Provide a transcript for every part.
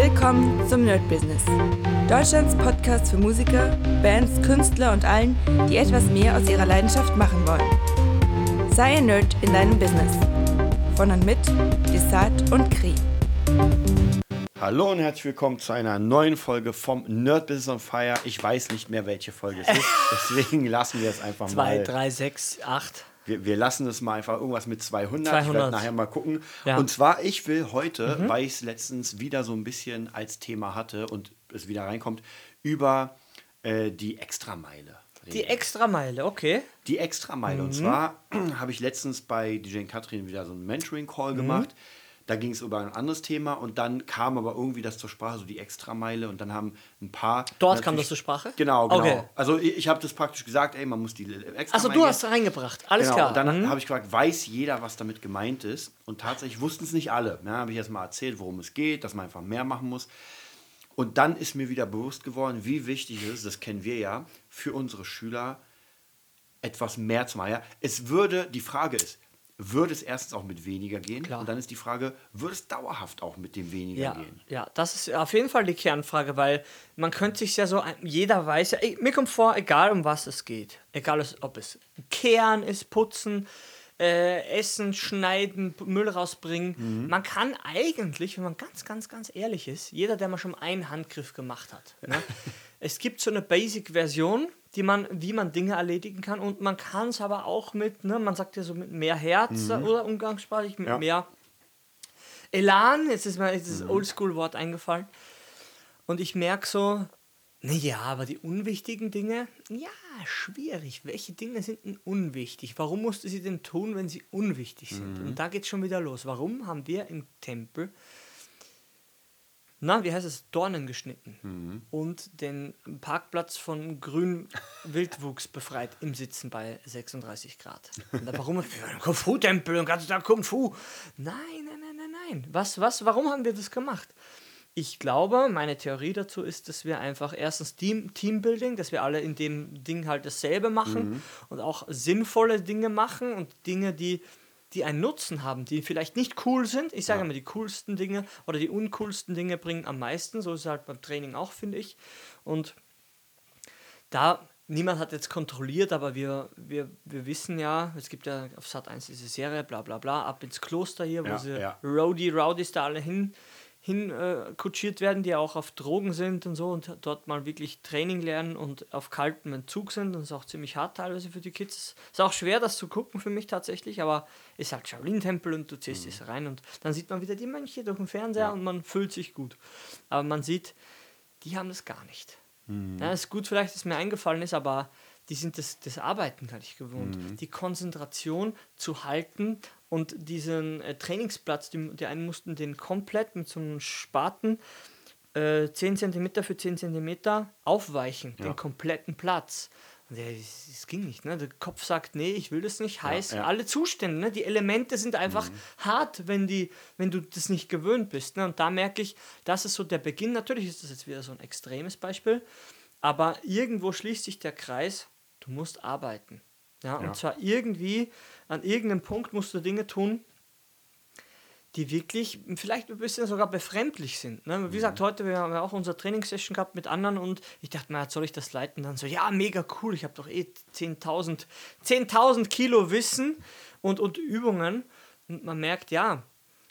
Willkommen zum Nerd Business. Deutschlands Podcast für Musiker, Bands, Künstler und allen, die etwas mehr aus ihrer Leidenschaft machen wollen. Sei ein Nerd in deinem Business. Von und mit Desart und Kri. Hallo und herzlich willkommen zu einer neuen Folge vom Nerd Business on Fire. Ich weiß nicht mehr, welche Folge es ist, deswegen lassen wir es einfach 2, mal. 3, 6, 8. Wir, wir lassen es mal einfach irgendwas mit 200. Ich 200. werde nachher mal gucken. Ja. Mhm. Und zwar, ich will heute, weil ich es letztens wieder so ein bisschen als Thema hatte und es wieder reinkommt, über äh, die Extrameile. Die Extrameile, okay. Die Extrameile. Mhm. Und zwar habe ich letztens bei DJ Katrin wieder so einen Mentoring-Call Mhm. gemacht. Da ging es über ein anderes Thema und dann kam aber irgendwie das zur Sprache, so die Extrameile und dann haben ein paar. Dort kam das zur Sprache? Genau, genau. Okay. Also ich, ich habe das praktisch gesagt, ey, man muss die Extrameile. Achso, du hast reingebracht. Alles Genau, klar. und dann Mhm. habe ich gefragt, weiß jeder, was damit gemeint ist? Und tatsächlich wussten es nicht alle. Dann habe ich erst mal erzählt, worum es geht, dass man einfach mehr machen muss. Und dann ist mir wieder bewusst geworden, wie wichtig es ist, das kennen wir ja, für unsere Schüler etwas mehr zu machen. Ja? Es würde, die Frage ist, würde es erstens auch mit weniger gehen? Klar. Und dann ist die Frage, würde es dauerhaft auch mit dem weniger Ja, gehen? ja, das ist auf jeden Fall die Kernfrage, weil man könnte sich ja so, jeder weiß ja, mir kommt vor, egal um was es geht, egal ob es Kehren ist, Putzen, äh, Essen, Schneiden, Müll rausbringen, Mhm. man kann eigentlich, wenn man ganz, ganz, ganz ehrlich ist, jeder, der mal schon einen Handgriff gemacht hat, ne, es gibt so eine Basic-Version, die man, wie man Dinge erledigen kann und man kann es aber auch mit, ne, man sagt ja so mit mehr Herz oder umgangssprachlich mit Mhm. Ja. mehr Elan, jetzt ist mir dieses Oldschool-Wort eingefallen. Und ich merke so, naja, aber die unwichtigen Dinge, ja, schwierig. Welche Dinge sind denn unwichtig? Warum musst du sie denn tun, wenn sie unwichtig sind? Und da geht es schon wieder los. Warum haben wir im Tempel, na, wie heißt es, Dornen geschnitten und den Parkplatz von grün Wildwuchs befreit im Sitzen bei 36 Grad? Und da, warum? Kung Fu-Tempel und ganz Tag Kung Fu. Nein, nein, nein, nein, nein. Was, was, warum haben wir das gemacht? Ich glaube, meine Theorie dazu ist, dass wir einfach erstens Team, Teambuilding, dass wir alle in dem Ding halt dasselbe machen und auch sinnvolle Dinge machen und Dinge, die, die einen Nutzen haben, die vielleicht nicht cool sind. Ich sage immer, die coolsten Dinge oder die uncoolsten Dinge bringen am meisten. So ist es halt beim Training auch, finde ich. Und da niemand hat jetzt kontrolliert, aber wir, wir, wir wissen ja, es gibt ja auf Sat 1 diese Serie, bla bla bla, ab ins Kloster hier, wo Ja, sie ja. Rowdy Rowdies da alle hin, hin äh, kutschiert werden, die auch auf Drogen sind und so und dort mal wirklich Training lernen und auf kaltem Entzug sind. Und ist auch ziemlich hart teilweise für die Kids. Ist auch schwer, das zu gucken für mich tatsächlich, aber ist halt Shaolin-Tempel und du ziehst Mhm. es rein und dann sieht man wieder die Mönche durch den Fernseher und man fühlt sich gut. Aber man sieht, die haben das gar nicht. Mhm. Ja, ist gut, vielleicht, dass mir eingefallen ist, aber die sind das, das Arbeiten gar nicht gewohnt. Mhm. Die Konzentration zu halten und diesen äh, Trainingsplatz, die, die einen mussten den komplett mit so einem Spaten äh, 10 cm für 10 cm aufweichen, den kompletten Platz. Und das ging nicht. Ne? Der Kopf sagt, nee, ich will das nicht. Heißt, ja. alle Zustände, ne? die Elemente sind einfach hart, wenn, die, wenn du das nicht gewöhnt bist. Ne? Und da merke ich, das ist so der Beginn. Natürlich ist das jetzt wieder so ein extremes Beispiel, aber irgendwo schließt sich der Kreis, du musst arbeiten. Ja, und Ja. zwar irgendwie, an irgendeinem Punkt musst du Dinge tun, die wirklich vielleicht ein bisschen sogar befremdlich sind. Ne? Wie gesagt, heute wir haben ja auch unsere Trainingssession gehabt mit anderen und ich dachte mir, soll ich das leiten? Dann so, ja, mega cool, ich habe doch eh 10.000 10.000 Kilo Wissen und, und Übungen und man merkt, ja,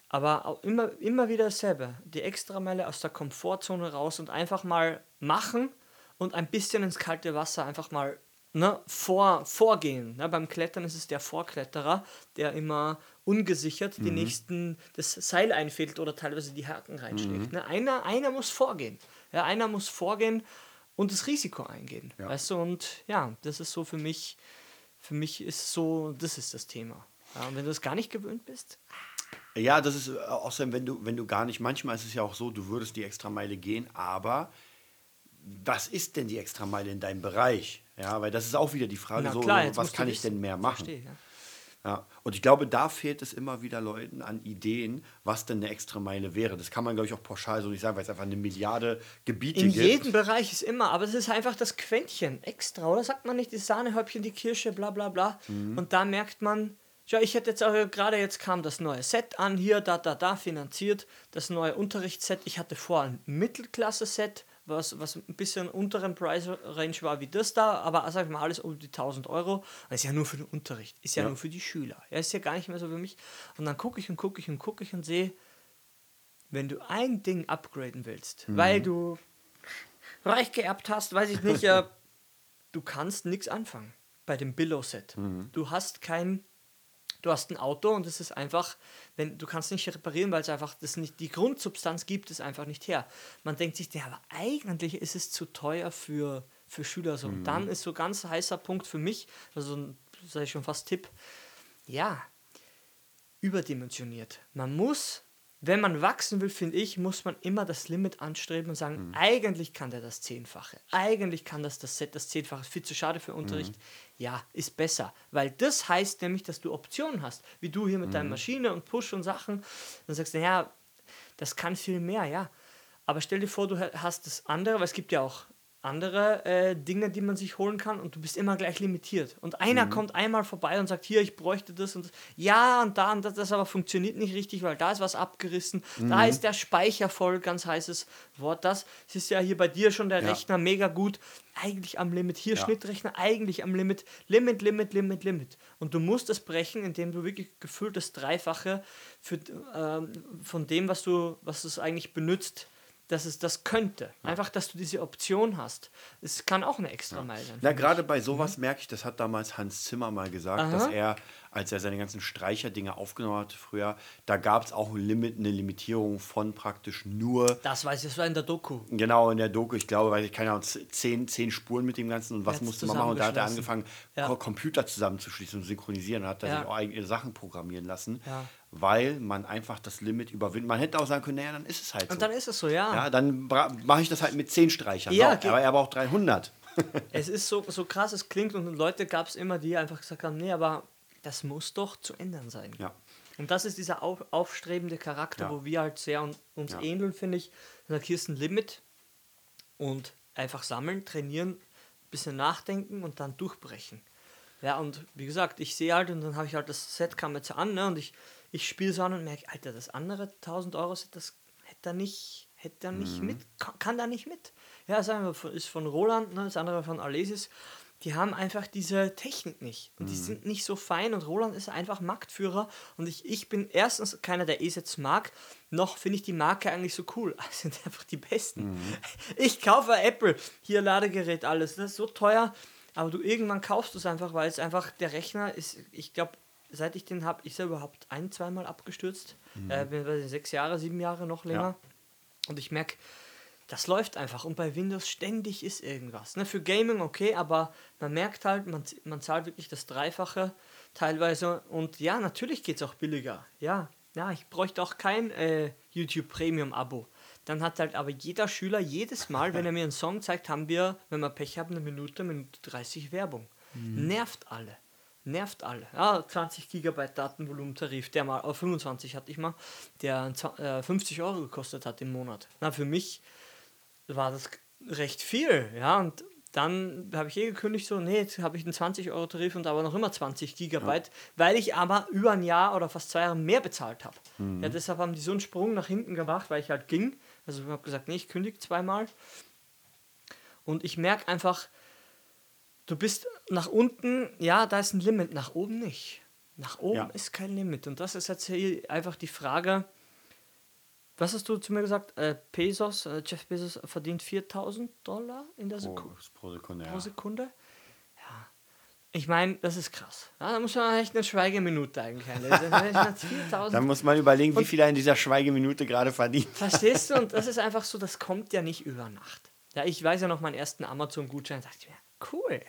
aber auch immer, immer wieder dasselbe. Die Extrameile aus der Komfortzone raus und einfach mal machen und ein bisschen ins kalte Wasser einfach mal ne, vor, vorgehen. Ne, beim Klettern ist es der Vorkletterer, der immer ungesichert die nächsten das Seil einfädelt oder teilweise die Haken reinschlägt. Ne, einer, einer muss vorgehen. Ja, einer muss vorgehen und das Risiko eingehen. Ja. Weißt du, und ja, das ist so für mich, für mich ist so, das ist das Thema. Ja, und wenn du das gar nicht gewöhnt bist, Ja, das ist äh, außerdem, wenn du, wenn du gar nicht, manchmal ist es ja auch so, du würdest die Extrameile gehen, aber was ist denn die Extrameile in deinem Bereich? Ja, weil das ist auch wieder die Frage, so, klar, jetzt was kann ich denn mehr machen? Verstehe, ja. Ja. Und ich glaube, da fehlt es immer wieder Leuten an Ideen, was denn eine Extrameile wäre. Das kann man, glaube ich, auch pauschal so nicht sagen, weil es einfach eine Milliarde Gebiete In gibt. jedem Bereich ist immer, aber es ist einfach das Quäntchen extra, oder sagt man nicht, das Sahnehäubchen, die Kirsche, bla bla bla. Mhm. Und da merkt man, Schau, ich hätte jetzt auch gerade jetzt kam das neue Set an, hier, da, da, da, finanziert, das neue Unterrichtsset. Ich hatte vor ein Mittelklasse-Set, was, was ein bisschen unteren Price-Range war wie das da, aber sag ich mal alles um die 1000 Euro. Das ist ja nur für den Unterricht, ist ja, ja. nur für die Schüler. Ja, ist ja gar nicht mehr so für mich. Und dann gucke ich und gucke ich und gucke ich und sehe, wenn du ein Ding upgraden willst, mhm. weil du reich geerbt hast, weiß ich nicht, äh, du kannst nichts anfangen bei dem Billow-Set. Mhm. Du hast kein du hast ein Auto und es ist einfach, wenn du kannst nicht reparieren, weil es einfach das nicht die Grundsubstanz gibt es einfach nicht her. Man denkt sich, ja, aber eigentlich ist es zu teuer für für Schüler so. Mhm. Und dann ist so ganz heißer Punkt für mich, also sage ich schon fast Tipp, ja, überdimensioniert. Man muss wenn man wachsen will, finde ich, muss man immer das Limit anstreben und sagen, mhm. eigentlich kann der das Zehnfache. Eigentlich kann das das Set das Zehnfache. Viel zu schade für Unterricht. Mhm. Ja, ist besser. Weil das heißt nämlich, dass du Optionen hast. Wie du hier mit mhm. deiner Maschine und Push und Sachen. Dann sagst du, ja, das kann viel mehr, ja. Aber stell dir vor, du hast das andere, weil es gibt ja auch andere äh, Dinge, die man sich holen kann und du bist immer gleich limitiert. Und einer mhm. kommt einmal vorbei und sagt, hier, ich bräuchte das und das. Ja, und da und das, das aber funktioniert nicht richtig, weil da ist was abgerissen. Mhm. Da ist der Speicher voll, ganz heißes Wort. Das ist ja hier bei dir schon der ja. Rechner mega gut. Eigentlich am Limit. Hier ja. Schnittrechner, eigentlich am Limit. Limit, Limit, Limit, Limit. Und du musst das brechen, indem du wirklich gefühlt das Dreifache für, äh, von dem, was du, was es eigentlich benutzt, dass es das könnte. Einfach, dass du diese Option hast. Es kann auch eine extra Meile sein. Na, gerade bei sowas mhm. merke ich, das hat damals Hans Zimmer mal gesagt, Aha. dass er, als er seine ganzen Streicherdinge aufgenommen hat früher, da gab es auch ein Limit, eine Limitierung von praktisch nur. Das weiß ich, das war in der Doku. Genau, in der Doku, ich glaube, weiß ich keine Ahnung, zehn, zehn Spuren mit dem Ganzen und was musste man machen. Und da hat er angefangen, ja. Computer zusammenzuschließen und synchronisieren und hat da ja. sich auch eigene Sachen programmieren lassen. Ja weil man einfach das Limit überwindet. Man hätte auch sagen können, naja, dann ist es halt so. Und dann ist es so, ja. Ja, dann mache ich das halt mit 10 Streichern. Ja, so, aber er braucht 300. es ist so, so krass, es klingt und Leute gab es immer, die einfach gesagt haben, nee, aber das muss doch zu ändern sein. Ja. Und das ist dieser auf, aufstrebende Charakter, ja. wo wir halt sehr un, uns ja. ähneln, finde ich. Sag, hier ist ein Limit und einfach sammeln, trainieren, bisschen nachdenken und dann durchbrechen. Ja, und wie gesagt, ich sehe halt und dann habe ich halt das Set kam jetzt an ne, und ich ich spiele so an und merke, Alter, das andere 1000 Euro das hätte er nicht, hätte er nicht mhm. mit, kann, kann da nicht mit. Ja, das ist von Roland, ne, das andere von Alesis. Die haben einfach diese Technik nicht. Und mhm. die sind nicht so fein und Roland ist einfach Marktführer. Und ich, ich bin erstens keiner, der E-Sets mag, noch finde ich die Marke eigentlich so cool. Das sind einfach die besten. Mhm. Ich kaufe Apple, hier Ladegerät, alles. Das ist so teuer. Aber du irgendwann kaufst du es einfach, weil es einfach der Rechner ist, ich glaube, seit ich den habe, ist er überhaupt ein, zweimal abgestürzt. Mhm. Äh, sechs Jahre, sieben Jahre noch länger. Ja. Und ich merke, das läuft einfach. Und bei Windows ständig ist irgendwas. Ne? Für Gaming okay, aber man merkt halt, man, man zahlt wirklich das Dreifache teilweise. Und ja, natürlich geht es auch billiger. Ja, ja, ich bräuchte auch kein äh, YouTube Premium-Abo. Dann hat halt aber jeder Schüler jedes Mal, wenn er mir einen Song zeigt, haben wir, wenn wir Pech haben, eine Minute, Minute 30 Werbung. Mhm. Nervt alle nervt alle. Ja, 20 GB Datenvolumentarif, der mal auf 25 hatte ich mal, der 50 äh, Euro gekostet hat im Monat. Na, für mich war das recht viel, ja, und dann habe ich eh gekündigt, so, nee, jetzt habe ich einen 20-Euro-Tarif und aber noch immer 20 Gigabyte, ja. weil ich aber über ein Jahr oder fast zwei Jahre mehr bezahlt habe. Mhm. Ja, deshalb haben die so einen Sprung nach hinten gemacht, weil ich halt ging. Also ich habe gesagt, nee, ich kündige zweimal. Und ich merke einfach, du bist nach unten, ja, da ist ein Limit, nach oben nicht. Nach oben ja. ist kein Limit. Und das ist jetzt hier einfach die Frage, was hast du zu mir gesagt? Äh, Pesos, äh, Jeff Bezos verdient 4000 Dollar in der Sekunde. Pro, pro Sekunde, pro Sekunde? Ja. Ich meine, das ist krass. Ja, da muss man echt eine Schweigeminute eigentlich einlesen. da muss man überlegen, wie viel er in dieser Schweigeminute gerade verdient. Verstehst du? Und das ist einfach so, das kommt ja nicht über Nacht. Ja, ich weiß ja noch meinen ersten Amazon-Gutschein, dachte ich mir, Cool.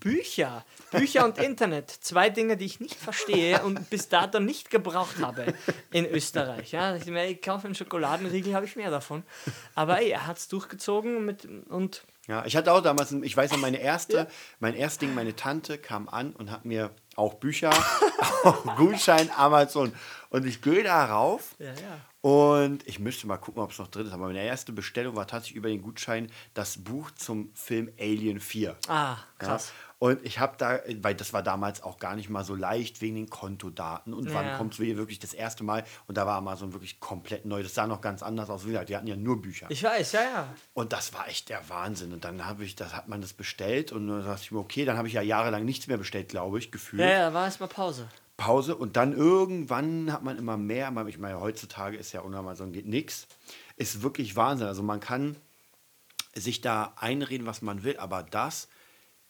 Bücher. Bücher und Internet. Zwei Dinge, die ich nicht verstehe und bis dato nicht gebraucht habe in Österreich. Ja, ich, meine, ich kaufe einen Schokoladenriegel, habe ich mehr davon. Aber ey, er hat es durchgezogen mit, und. Ja, ich hatte auch damals, ich weiß noch, meine erste, ja. mein erstes Ding, meine Tante kam an und hat mir auch Bücher, auch Gutschein, Amazon. Und ich gehe da rauf. Ja, ja Und ich müsste mal gucken, ob es noch drin ist. Aber meine erste Bestellung war tatsächlich über den Gutschein das Buch zum Film Alien 4. Ah, krass. Ja. Und ich habe da, weil das war damals auch gar nicht mal so leicht wegen den Kontodaten und wann Ja. kommt es wirklich das erste Mal. Und da war Amazon wirklich komplett neu. Das sah noch ganz anders aus. Wie gesagt, die hatten ja nur Bücher. Ich weiß, ja, ja. Und das war echt der Wahnsinn. Und dann habe ich, das hat man das bestellt und dann dachte ich mir, okay, dann habe ich ja jahrelang nichts mehr bestellt, glaube ich, gefühlt. Ja, ja, da war erstmal Pause. Pause und dann irgendwann hat man immer mehr. Ich meine, heutzutage ist ja ohne Amazon geht nichts. Ist wirklich Wahnsinn. Also man kann sich da einreden, was man will, aber das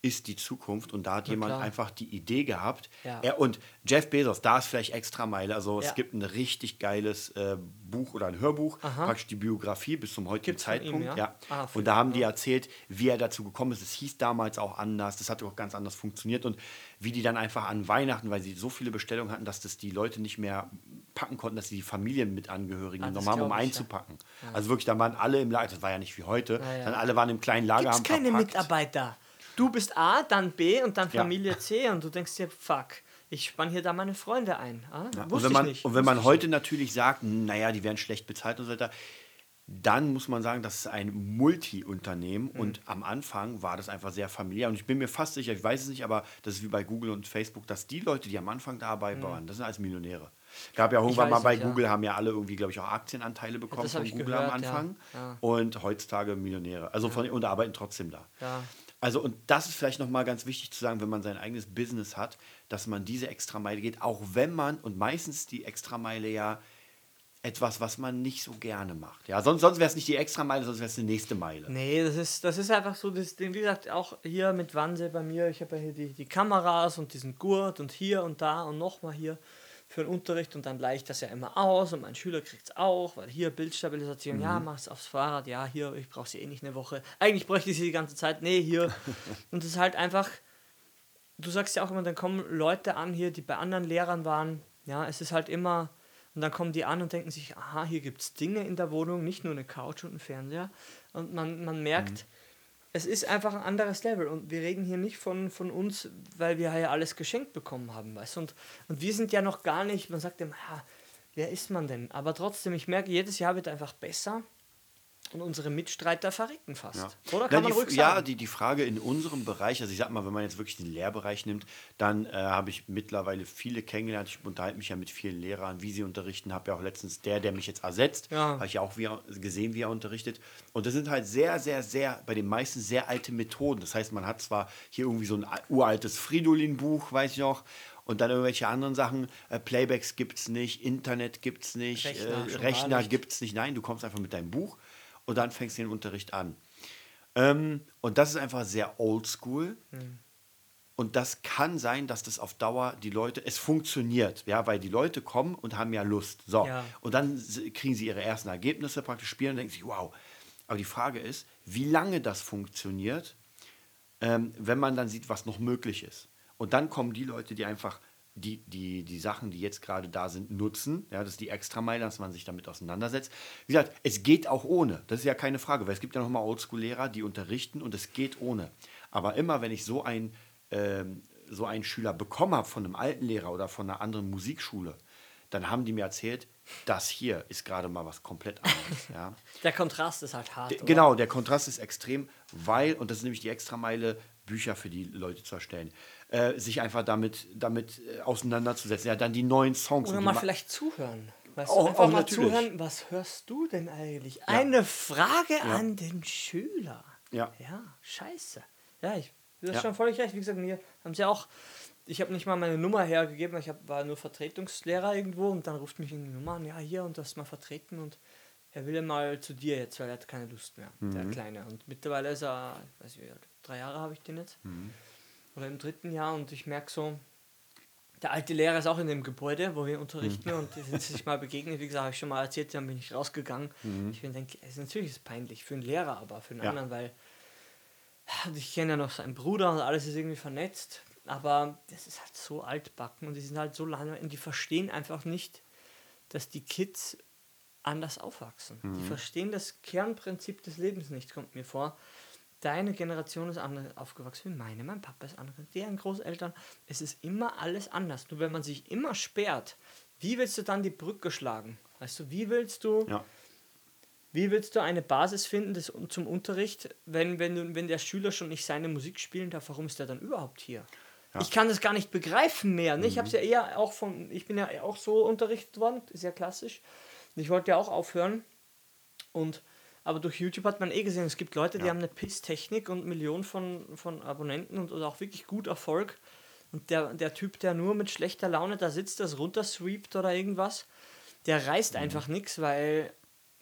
ist die Zukunft und da hat Na jemand klar. einfach die Idee gehabt. Ja. Er, und Jeff Bezos, da ist vielleicht extra Meile. Also Ja. es gibt ein richtig geiles äh, Buch oder ein Hörbuch, Aha. praktisch die Biografie bis zum heutigen Gibt's von ihm, Zeitpunkt. ja? ja. Ah, und da haben die erzählt, wie er dazu gekommen ist. Es hieß damals auch anders, das hat auch ganz anders funktioniert und wie die dann einfach an Weihnachten, weil sie so viele Bestellungen hatten, dass das die Leute nicht mehr packen konnten, dass sie die Familien mit Angehörigen Ah, genommen haben, um einzupacken. Also wirklich, da waren alle im Lager, das war ja nicht wie heute, dann alle waren im kleinen Lager, es haben keine verpackt. Mitarbeiter. Du bist A, dann B und dann Ja. Familie C und du denkst dir, fuck, ich spann hier da meine Freunde ein. Ah, Ja, und wenn man, ich nicht. Und wenn man heute natürlich sagt, naja, die werden schlecht bezahlt und so weiter, dann muss man sagen, das ist ein Multi-Unternehmen Mhm. und am Anfang war das einfach sehr familiär. Und ich bin mir fast sicher, ich weiß es nicht, aber das ist wie bei Google und Facebook, dass die Leute, die am Anfang dabei waren, das sind alles Millionäre. Gab ja irgendwann Mhm. mal bei nicht, ja. Google, haben ja alle irgendwie, glaube ich, auch Aktienanteile bekommen hab von Google gehört, am ja. Anfang. Ja. Und heutzutage Millionäre. Also von, und arbeiten trotzdem da. Also, und das ist vielleicht nochmal ganz wichtig zu sagen, wenn man sein eigenes Business hat, dass man diese Extrameile geht, auch wenn man, und meistens ist die Extrameile ja etwas, was man nicht so gerne macht. Ja, sonst, sonst wäre es nicht die Extrameile, sonst wäre es die nächste Meile. Nee, das ist, das ist einfach so, das, wie gesagt, auch hier mit Wannsee bei mir, ich habe ja hier die, die Kameras und diesen Gurt und hier und da und nochmal hier für den Unterricht und dann leicht das ja immer aus und mein Schüler kriegt es auch, weil hier Bildstabilisation, ja, mach's aufs Fahrrad, ja, hier, ich brauche sie eh nicht eine Woche. Eigentlich bräuchte ich sie die ganze Zeit, nee, hier. und es ist halt einfach, du sagst ja auch immer, dann kommen Leute an hier, die bei anderen Lehrern waren, ja, es ist halt immer, und dann kommen die an und denken sich, aha, hier gibt es Dinge in der Wohnung, nicht nur eine Couch und ein Fernseher. Und man, man merkt, es ist einfach ein anderes Level. Und wir reden hier nicht von, von uns, weil wir ja alles geschenkt bekommen haben, weißt du? Und, und wir sind ja noch gar nicht, man sagt immer, ja, wer ist man denn? Aber trotzdem, ich merke, jedes Jahr wird einfach besser. Und unsere Mitstreiter verrecken fast. Ja. Oder Na, kann man die, ruhig ja, sagen? die, die Frage in unserem Bereich, also ich sag mal, wenn man jetzt wirklich den Lehrbereich nimmt, dann äh, habe ich mittlerweile viele kennengelernt. Ich unterhalte mich ja mit vielen Lehrern, wie sie unterrichten. Habe ja auch letztens der, der mich jetzt ersetzt, Ja. habe ich ja auch wie gesehen, wie er unterrichtet. Und das sind halt sehr, sehr, sehr, bei den meisten sehr alte Methoden. Das heißt, man hat zwar hier irgendwie so ein uraltes Fridolin-Buch, weiß ich noch, und dann irgendwelche anderen Sachen. Äh, Playbacks gibt es nicht, Internet gibt es nicht, Rechner äh, Rechner nicht. gibt es nicht. Nein, du kommst einfach mit deinem Buch und dann fängst du den Unterricht an. Ähm, und das ist einfach sehr oldschool. Hm. Und das kann sein, dass das auf Dauer die Leute, es funktioniert, ja, weil die Leute kommen und haben ja Lust. So. Ja. Und dann kriegen sie ihre ersten Ergebnisse praktisch spielen und denken sich, wow. Aber die Frage ist, wie lange das funktioniert, ähm, wenn man dann sieht, was noch möglich ist. Und dann kommen die Leute, die einfach die, die, die Sachen, die jetzt gerade da sind, nutzen. Ja, das ist die Extrameile, dass man sich damit auseinandersetzt. Wie gesagt, es geht auch ohne. Das ist ja keine Frage, weil es gibt ja nochmal Oldschool-Lehrer, die unterrichten und es geht ohne. Aber immer, wenn ich so, ein, ähm, so einen Schüler bekommen habe von einem alten Lehrer oder von einer anderen Musikschule, dann haben die mir erzählt, das hier ist gerade mal was komplett anderes. ja. Der Kontrast ist halt hart. Der- oder? Genau, der Kontrast ist extrem, weil, und das ist nämlich die Extrameile, Bücher für die Leute zu erstellen. Äh, sich einfach damit, damit äh, auseinanderzusetzen. Ja, dann die neuen Songs. Oder mal ma- vielleicht zuhören. Weißt Auch- du, einfach auch mal natürlich. zuhören, was hörst du denn eigentlich? Eine Frage an den Schüler. Ja. Ja, scheiße. Ja, ich, du hast Ja. schon völlig recht. Wie gesagt, mir haben sie auch, ich habe nicht mal meine Nummer hergegeben, ich hab, war nur Vertretungslehrer irgendwo und dann ruft mich eine Nummer an, ja, hier und das mal vertreten und er will mal zu dir jetzt, weil er hat keine Lust mehr, der Mhm. Kleine. Und mittlerweile ist er, ich weiß alt, drei Jahre habe ich den jetzt. Mhm. Oder im dritten Jahr und ich merke so, der alte Lehrer ist auch in dem Gebäude, wo wir unterrichten und die sind sich mal begegnet. Wie gesagt, habe ich schon mal erzählt, dann bin ich rausgegangen. Ich bin denke, es ist natürlich peinlich für einen Lehrer, aber für einen Ja. anderen, weil ich kenne ja noch seinen Bruder und alles ist irgendwie vernetzt. Aber das ist halt so altbacken und die sind halt so lange und die verstehen einfach nicht, dass die Kids anders aufwachsen. Die verstehen das Kernprinzip des Lebens nicht, kommt mir vor. Deine Generation ist anders aufgewachsen wie meine, mein Papa ist anders, deren Großeltern. Es ist immer alles anders. Nur wenn man sich immer sperrt, wie willst du dann die Brücke schlagen? Weißt du, wie willst du, Ja. wie willst du eine Basis finden des, zum Unterricht, wenn, wenn, du, wenn der Schüler schon nicht seine Musik spielen darf, warum ist der dann überhaupt hier? Ich kann das gar nicht begreifen mehr. Ne? Ich habe es ja eher auch von, ich bin ja auch so unterrichtet worden, sehr klassisch. Und ich wollte ja auch aufhören. Und aber durch YouTube hat man eh gesehen, es gibt Leute, die Ja. haben eine Pisstechnik und Millionen von, von Abonnenten und, und auch wirklich gut Erfolg. Und der, der Typ, der nur mit schlechter Laune da sitzt, das runtersweept oder irgendwas, der reißt Mhm. einfach nichts, weil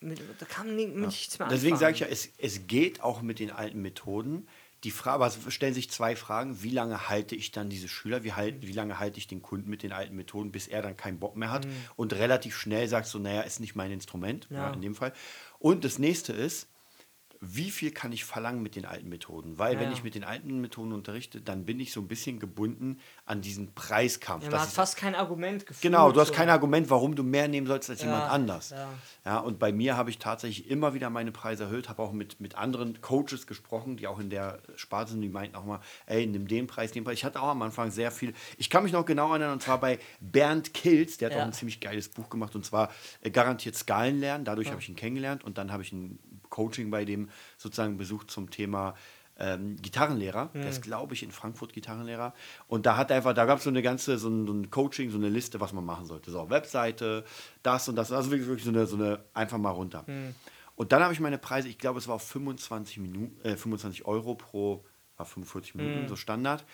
mit, da kann ni- nichts mehr Deswegen anfangen. sage ich ja, es, es geht auch mit den alten Methoden. Die Frage, aber es stellen sich zwei Fragen. Wie lange halte ich dann diese Schüler? Wie, halt, wie lange halte ich den Kunden mit den alten Methoden, bis er dann keinen Bock mehr hat und relativ schnell sagt so, naja, ist nicht mein Instrument, ja. Ja. in dem Fall. Und das nächste ist, wie viel kann ich verlangen mit den alten Methoden? Weil Ja, wenn ja. ich mit den alten Methoden unterrichte, dann bin ich so ein bisschen gebunden an diesen Preiskampf. ja, man Das hat fast kein Argument gefühlt. Genau, du hast so. kein Argument, warum du mehr nehmen sollst als Ja, jemand anders. ja. Und bei mir habe ich tatsächlich immer wieder meine Preise erhöht, habe auch mit, mit anderen Coaches gesprochen, die auch in der Sparte sind, die meinten auch mal, ey, nimm den Preis, den Preis. Ich hatte auch am Anfang sehr viel. Ich kann mich noch genau erinnern, und zwar bei Bernd Kills, der hat auch ein ziemlich geiles Buch gemacht, und zwar äh, garantiert Skalen lernen. Dadurch habe ich ihn kennengelernt und dann habe ich ein Coaching bei dem sozusagen besucht zum Thema ähm, Gitarrenlehrer. Der ist, glaube ich, in Frankfurt Gitarrenlehrer. Und da hat er einfach, da gab es so eine ganze, so ein, so ein Coaching, so eine Liste, was man machen sollte. So, Webseite, das und das. Also wirklich, wirklich so, eine, so eine, einfach mal runter. Und dann habe ich meine Preise, ich glaube, es war auf 25 Minuten, äh, 25 Euro pro, war 45 Minuten, so Standard.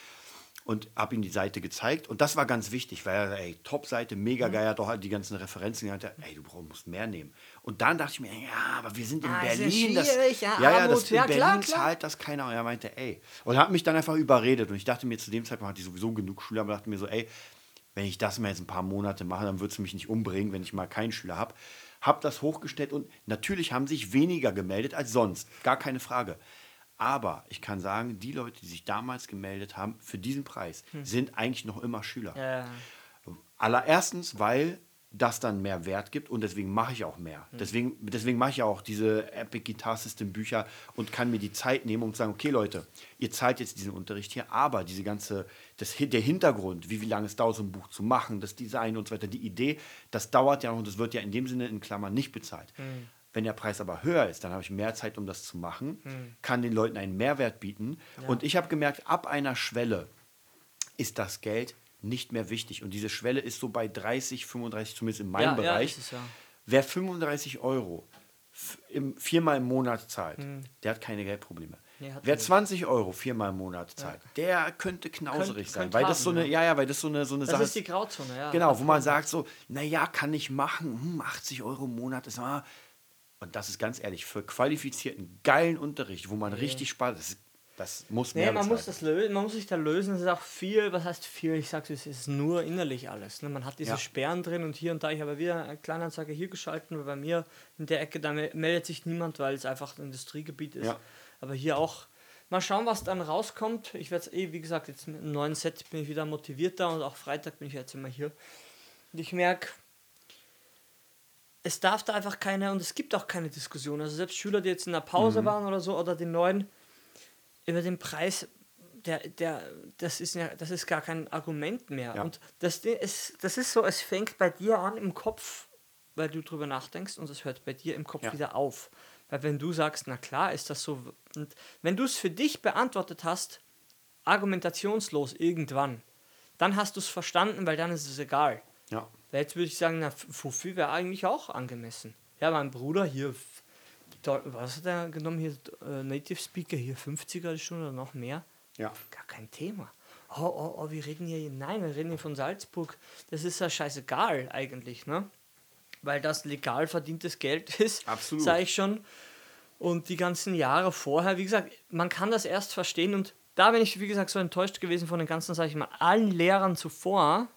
Und habe ihm die Seite gezeigt. Und das war ganz wichtig, weil er, ey, Top-Seite, mega geil, hat doch halt die ganzen Referenzen gehabt. Ey, du brauchst, musst mehr nehmen. Und dann dachte ich mir, ja, aber wir sind in Ah, ist Berlin. Das, schwierig, ja, ja, Armut. das, in Ja, Berlin klar, klar. zahlt das keiner. Und er meinte, ey. Und hat mich dann einfach überredet. Und ich dachte mir, zu dem Zeitpunkt hatte ich sowieso genug Schüler, aber dachte mir so, ey, wenn ich das mal jetzt ein paar Monate mache, dann wird es mich nicht umbringen, wenn ich mal keinen Schüler habe. Hab das hochgestellt und natürlich haben sich weniger gemeldet als sonst. Gar keine Frage. Aber ich kann sagen, die Leute, die sich damals gemeldet haben für diesen Preis, sind eigentlich noch immer Schüler. Hm. Ja. Allererstens, weil das dann mehr Wert gibt und deswegen mache ich auch mehr. Hm. Deswegen, deswegen mache ich auch diese Epic Guitar System Bücher und kann mir die Zeit nehmen, um zu sagen, okay Leute, ihr zahlt jetzt diesen Unterricht hier, aber diese ganze, das, der Hintergrund, wie, wie lange es dauert, so ein Buch zu machen, das Design und so weiter, die Idee, das dauert ja noch und das wird ja in dem Sinne in Klammern nicht bezahlt. Hm. Wenn der Preis aber höher ist, dann habe ich mehr Zeit, um das zu machen, kann den Leuten einen Mehrwert bieten. Und ich habe gemerkt, ab einer Schwelle ist das Geld nicht mehr wichtig. Und diese Schwelle ist so bei 30, 35, zumindest in meinem Ja, ja, Bereich. ja. Wer 35 Euro im, viermal im Monat zahlt, der hat keine Geldprobleme. Nee, Wer er nicht. 20 Euro viermal im Monat zahlt, der könnte knauserig Könnt- sein. könnt weil das so haben, eine, ja, ja, weil das so eine, so eine Das Sache ist die Grauzone, ja. Genau, wo man sagt so, naja, kann ich machen, hm, 80 Euro im Monat ist ah. Und das ist ganz ehrlich, für qualifizierten, geilen Unterricht, wo man richtig Spaß, das, das muss Nee, mehr man muss das lösen, man muss sich da lösen. Es ist auch viel, was heißt viel? Ich sag's, es ist nur innerlich alles. Ne? Man hat diese Ja. Sperren drin und hier und da. Ich habe wieder eine Kleinanzeige hier geschalten, weil bei mir in der Ecke, da me- meldet sich niemand, weil es einfach ein Industriegebiet ist. Ja. Aber hier auch. Mal schauen, was dann rauskommt. Ich werde es eh, wie gesagt, jetzt mit einem neuen Set bin ich wieder motivierter und auch Freitag bin ich jetzt immer hier. Und ich merke, es darf da einfach keine, und es gibt auch keine Diskussion. Also selbst Schüler, die jetzt in der Pause Mhm. waren oder so, oder den neuen, über den Preis, der, der, das, ist ja, das ist gar kein Argument mehr. Ja. Und das, Ding ist, das ist so, es fängt bei dir an im Kopf, weil du drüber nachdenkst, und es hört bei dir im Kopf Ja. wieder auf. Weil wenn du sagst, na klar, ist das so, und wenn du es für dich beantwortet hast, argumentationslos irgendwann, dann hast du es verstanden, weil dann ist es egal. Ja. Jetzt würde ich sagen, na, Fuffi wäre eigentlich auch angemessen. Ja, mein Bruder hier, was hat er genommen hier, äh, Native Speaker hier, 50er die Stunde oder noch mehr? Ja. Gar kein Thema. Oh, oh, oh, wir reden hier, nein, wir reden hier von Salzburg. Das ist ja scheißegal eigentlich, ne? Weil das legal verdientes Geld ist, sage ich schon. Und die ganzen Jahre vorher, wie gesagt, man kann das erst verstehen und da bin ich, wie gesagt, so enttäuscht gewesen von den ganzen, sage ich mal, allen Lehrern zuvor,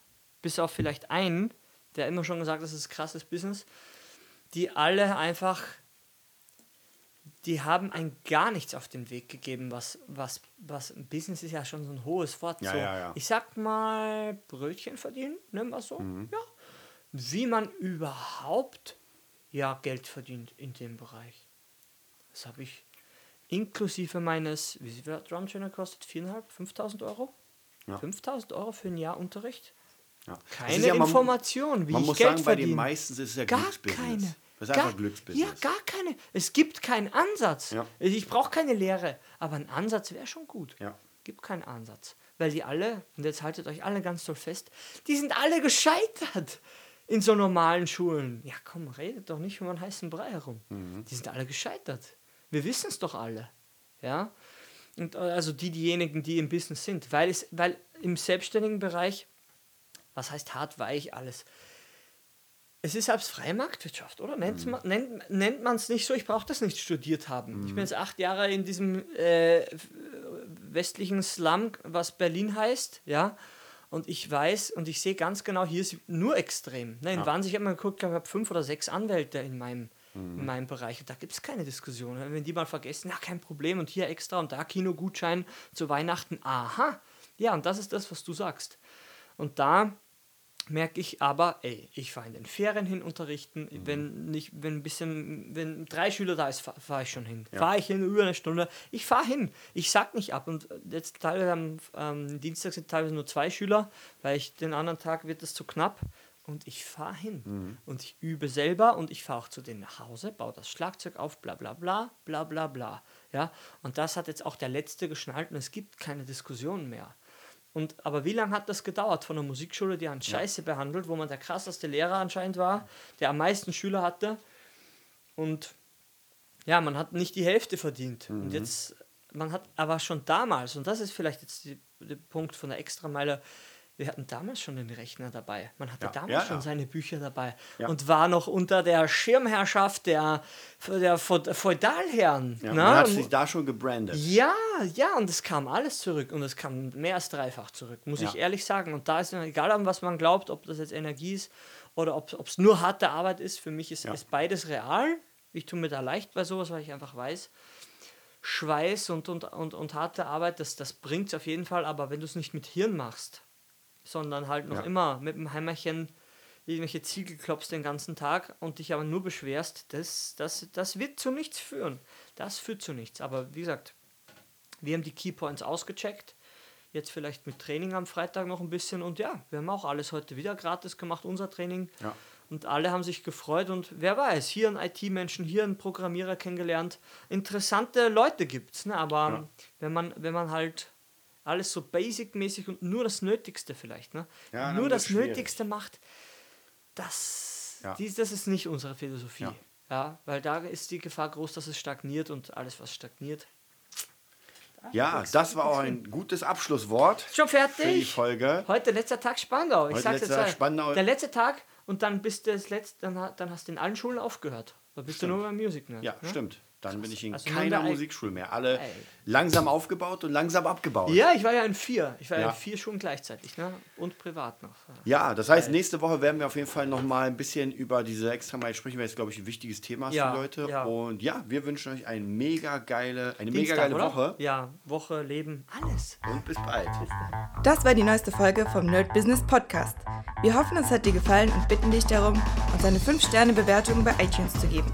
bis auf vielleicht einen, der immer schon gesagt hat, das ist krasses Business, die alle einfach, die haben ein gar nichts auf den Weg gegeben, was, was, was Business ist ja schon so ein hohes Wort. Ja, so, ja, ja. Ich sag mal, Brötchen verdienen, nimm mal so, ja. Wie man überhaupt ja Geld verdient in dem Bereich. Das habe ich inklusive meines, wie viel hat Drum Trainer kostet? 4.500, 5.000 Euro? Ja. 5.000 Euro für ein Jahr Unterricht? Ja. Keine ja, man- Information, wie Man ich muss Geld sagen, bei den verdiene. meisten ist es ja Gar keine. Das ist gar, einfach Glücksbusiness. Ja, gar keine. Es gibt keinen Ansatz. Ja. Ich brauche keine Lehre, aber ein Ansatz wäre schon gut. Ja. Gibt keinen Ansatz. Weil die alle, und jetzt haltet euch alle ganz toll fest, die sind alle gescheitert in so normalen Schulen. Ja, komm, redet doch nicht um einen heißen Brei herum. Mhm. Die sind alle gescheitert. Wir wissen es doch alle. Ja. Und äh, also die, diejenigen, die im Business sind. Weil es, weil im selbstständigen Bereich, was heißt hart, weich, alles. Es ist selbst freie Marktwirtschaft, oder? Nennt's Mhm. man, nennt nennt man es nicht so? Ich brauche das nicht studiert haben. Ich bin jetzt acht Jahre in diesem äh, westlichen Slum, was Berlin heißt, ja. Und ich weiß und ich sehe ganz genau, hier ist nur extrem. Ne, in Ja. Wahnsinn, ich habe mal geguckt, ich habe fünf oder sechs Anwälte in meinem, in meinem Bereich. Und da gibt es keine Diskussion. Wenn die mal vergessen, ja, kein Problem. Und hier extra und da Kinogutschein zu Weihnachten. Aha. Ja, und das ist das, was du sagst. Und da merke ich aber, ey, ich fahre in den Ferien hin unterrichten. Wenn nicht, wenn ein bisschen, wenn drei Schüler da ist, fahre fahr ich schon hin. Fahre ich hin über eine Stunde. Ich fahre hin. Ich sag nicht ab. Und jetzt teilweise am ähm, Dienstag sind teilweise nur zwei Schüler, weil ich den anderen Tag wird es zu knapp. Und ich fahre hin. Und ich übe selber und ich fahre auch zu denen nach Hause, baue das Schlagzeug auf, bla bla bla, bla bla bla. Ja? Und das hat jetzt auch der Letzte geschnallt und es gibt keine Diskussion mehr. Und, aber wie lange hat das gedauert von einer Musikschule, die einen Scheiße behandelt, wo man der krasseste Lehrer anscheinend war, der am meisten Schüler hatte? Und ja, man hat nicht die Hälfte verdient. Und jetzt, man hat aber schon damals, und das ist vielleicht jetzt die, der Punkt von der Extrameile, wir hatten damals schon den Rechner dabei. Man hatte Ja, damals ja, schon ja. seine Bücher dabei und war noch unter der Schirmherrschaft der, der Feud- Feudalherren. Ja, ne? man hat Und- sich da schon gebrandet. ja, ja, und es kam alles zurück und es kam mehr als dreifach zurück, muss ich ehrlich sagen. Und da ist mir egal, an was man glaubt, ob das jetzt Energie ist oder ob es nur harte Arbeit ist. Für mich ist, ist beides real. Ich tue mir da leicht bei sowas, weil ich einfach weiß, Schweiß und, und, und, und harte Arbeit, das, das bringt es auf jeden Fall. Aber wenn du es nicht mit Hirn machst, sondern halt noch Ja. immer mit dem Heimerchen irgendwelche Ziegel klopfst den ganzen Tag und dich aber nur beschwerst, das, das, das wird zu nichts führen. Das führt zu nichts. Aber wie gesagt, wir haben die Keypoints ausgecheckt. Jetzt vielleicht mit Training am Freitag noch ein bisschen. Und ja, wir haben auch alles heute wieder gratis gemacht, unser Training. Ja. Und alle haben sich gefreut. Und wer weiß, hier ein IT-Menschen, hier ein Programmierer kennengelernt. Interessante Leute gibt es. Ne? Aber Ja. wenn, man, wenn man halt alles so basic-mäßig und nur das Nötigste vielleicht, ne? Ja, nur das schwierig. Nötigste macht, das, Ja. dies, das ist nicht unsere Philosophie. Ja. Ja. weil da ist die Gefahr groß, dass es stagniert und alles, was stagniert. Ja, das war auch ein gutes Abschlusswort Schon für die fertig? Folge. Heute letzter Tag Spandau. Ich Heute sag's letzter jetzt. Spandau. Der letzte Tag und dann bist du das letzte, dann, dann hast du in allen Schulen aufgehört. Da bist du nur beim Music Nerd. Ja, ne? stimmt. Dann bin ich in Also keiner Musikschule mehr. Alle Ey. langsam aufgebaut und langsam abgebaut. Ja, ich war ja in vier. Ich war ja, Ja. in vier Schulen gleichzeitig, ne? Und privat noch. Ja, das heißt, nächste Woche werden wir auf jeden Fall noch mal ein bisschen über diese extra Mal sprechen, weil es, glaube ich, ein wichtiges Thema ist Ja, für Leute. ja. Und ja, wir wünschen euch eine mega geile, eine Dienstag, mega geile oder? Woche Ja, Woche, Leben, alles. und bis bald. Das war die neueste Folge vom Nerd Business Podcast. Wir hoffen, es hat dir gefallen und bitten dich darum, uns eine 5-Sterne-Bewertung bei iTunes zu geben.